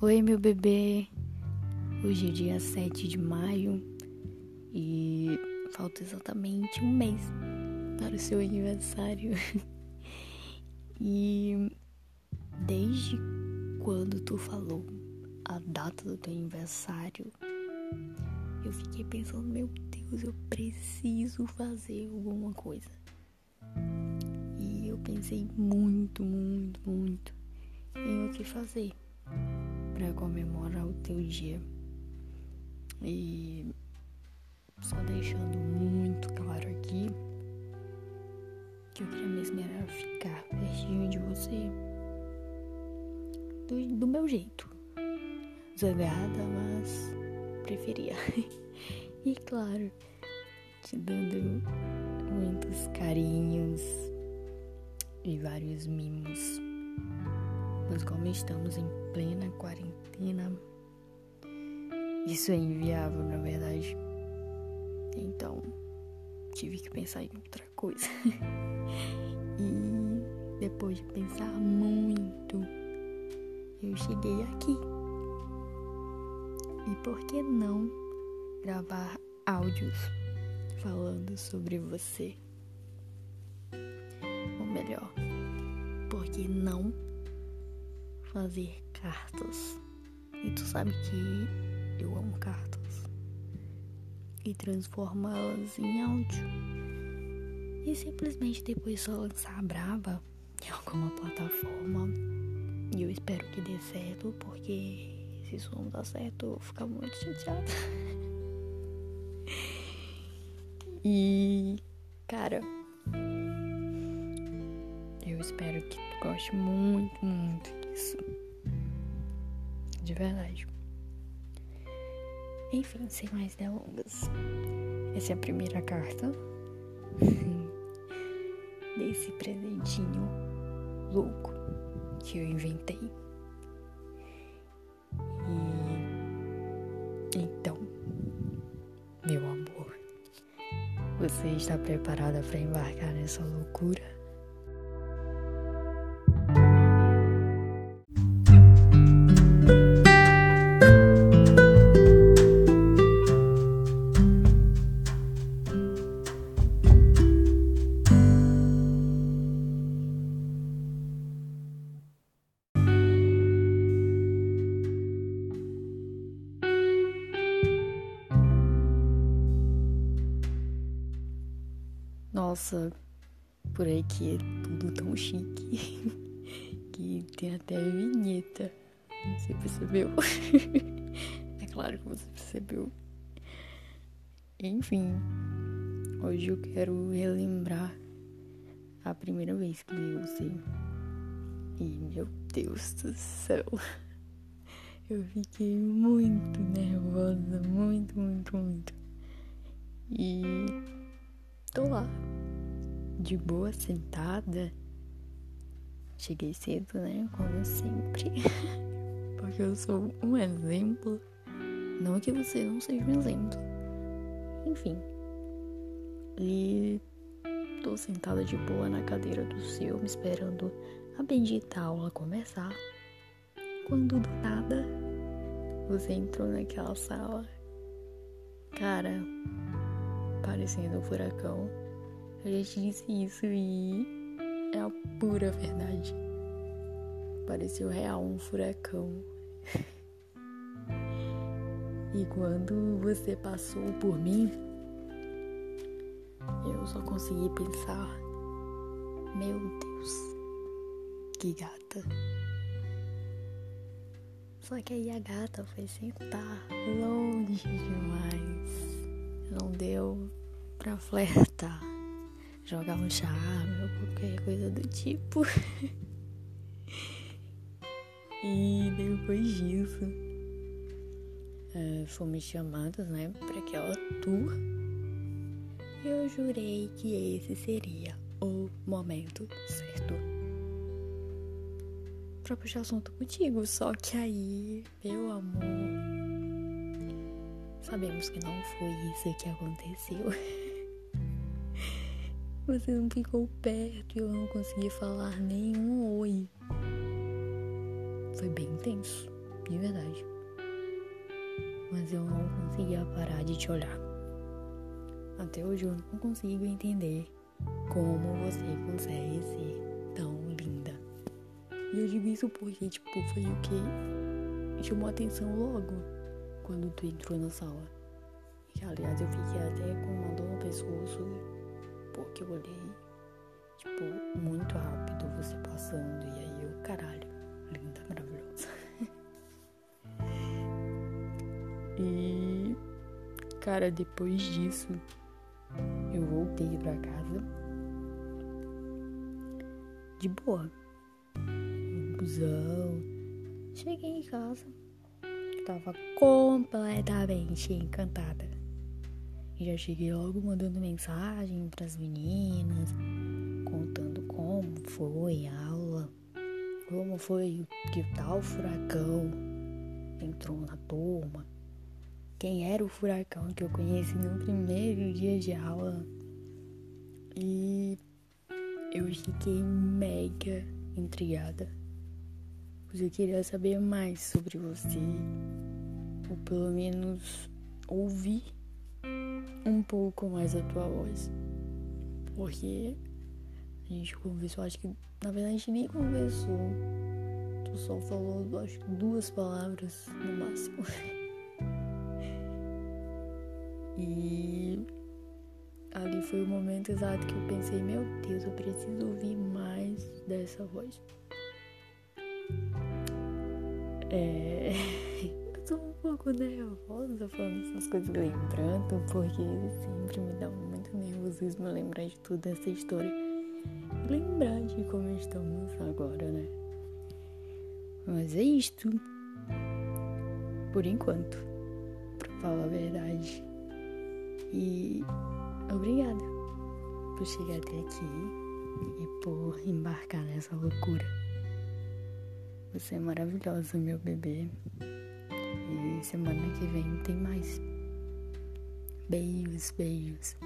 Oi, meu bebê. Hoje é dia 7 de maio e falta exatamente um mês para o seu aniversário. e desde quando tu falou a data do teu aniversário, eu fiquei pensando, meu Deus, eu preciso fazer alguma coisa. E eu pensei muito, muito, muito em o que fazer para comemorar o teu dia. E só deixando muito claro aqui que eu queria mesmo era ficar pertinho de você do, do meu jeito. Zangada, mas preferia. e claro, te dando muitos carinhos e vários mimos. Mas como estamos em plena quarentena, isso é inviável, na verdade. Então, tive que pensar em outra coisa. e depois de pensar muito, eu cheguei aqui. E por que não gravar áudios falando sobre você? Ou melhor, por que não fazer cartas. E tu sabe que eu amo cartas. E transformá-las em áudio. E simplesmente depois só lançar a brava em alguma plataforma. E eu espero que dê certo, porque se isso não dar certo, eu vou ficar muito chateada. e, cara, eu espero que tu goste muito, muito isso. De verdade. Enfim, sem mais delongas. Essa é a primeira carta desse presentinho louco que eu inventei. E então, meu amor, você está preparada para embarcar nessa loucura? Nossa, por aí que é tudo tão chique que tem até vinheta. Você percebeu? é claro que você percebeu. Enfim, hoje eu quero relembrar a primeira vez que vi você. E meu Deus do céu, eu fiquei muito nervosa, muito, muito, muito. E tô lá, de boa, sentada. Cheguei cedo, né? Como sempre. Porque eu sou um exemplo. Não que você não seja um exemplo. Enfim. E tô sentada de boa na cadeira do seu, esperando a bendita aula começar. Quando do nada você entrou naquela sala. Cara, parecendo um furacão. A gente disse isso e é a pura verdade. Pareceu real um furacão. e quando você passou por mim, eu só consegui pensar: Meu Deus, que gata. Só que aí a gata foi sentar longe demais. Não deu pra flertar, jogar um charme ou qualquer coisa do tipo. e depois disso, uh, fomos chamados, né, para aquela tour. Eu jurei que esse seria o momento certo pra puxar assunto contigo. Só que aí, meu amor, sabemos que não foi isso que aconteceu. Você não ficou perto e eu não consegui falar nenhum oi. Foi bem tenso. de verdade. Mas eu não conseguia parar de te olhar. Até hoje eu não consigo entender como você consegue ser tão linda. E eu digo isso porque, tipo, foi o que chamou atenção logo quando tu entrou na sala. Que, aliás, eu fiquei até com uma dor no pescoço porque eu olhei, tipo, muito rápido você passando. E aí eu, caralho, linda, maravilhosa. e, cara, depois disso, eu voltei pra casa de boa. Busão. Cheguei em casa. Tava completamente encantada. Já cheguei logo mandando mensagem pras meninas, contando como foi a aula, como foi que tal furacão entrou na turma quem era o furacão que eu conheci no primeiro dia de aula. E eu fiquei mega intrigada. Pois eu queria saber mais sobre você. Ou pelo menos ouvir um pouco mais a tua voz. Porque a gente conversou, acho que na verdade a gente nem conversou. Tu só falou acho que duas palavras no máximo. E ali foi o momento exato que eu pensei, meu Deus, eu preciso ouvir mais dessa voz. É... tô um pouco nervosa falando essas coisas, lembrando, porque sempre me dá muito nervosismo lembrar de toda essa história. Lembrar de como estamos agora, né? Mas é isto. Por enquanto. Pra falar a verdade. E obrigada por chegar até aqui e por embarcar nessa loucura. Você é maravilhosa, meu bebê. E semana que vem tem mais. Beijos, beijos.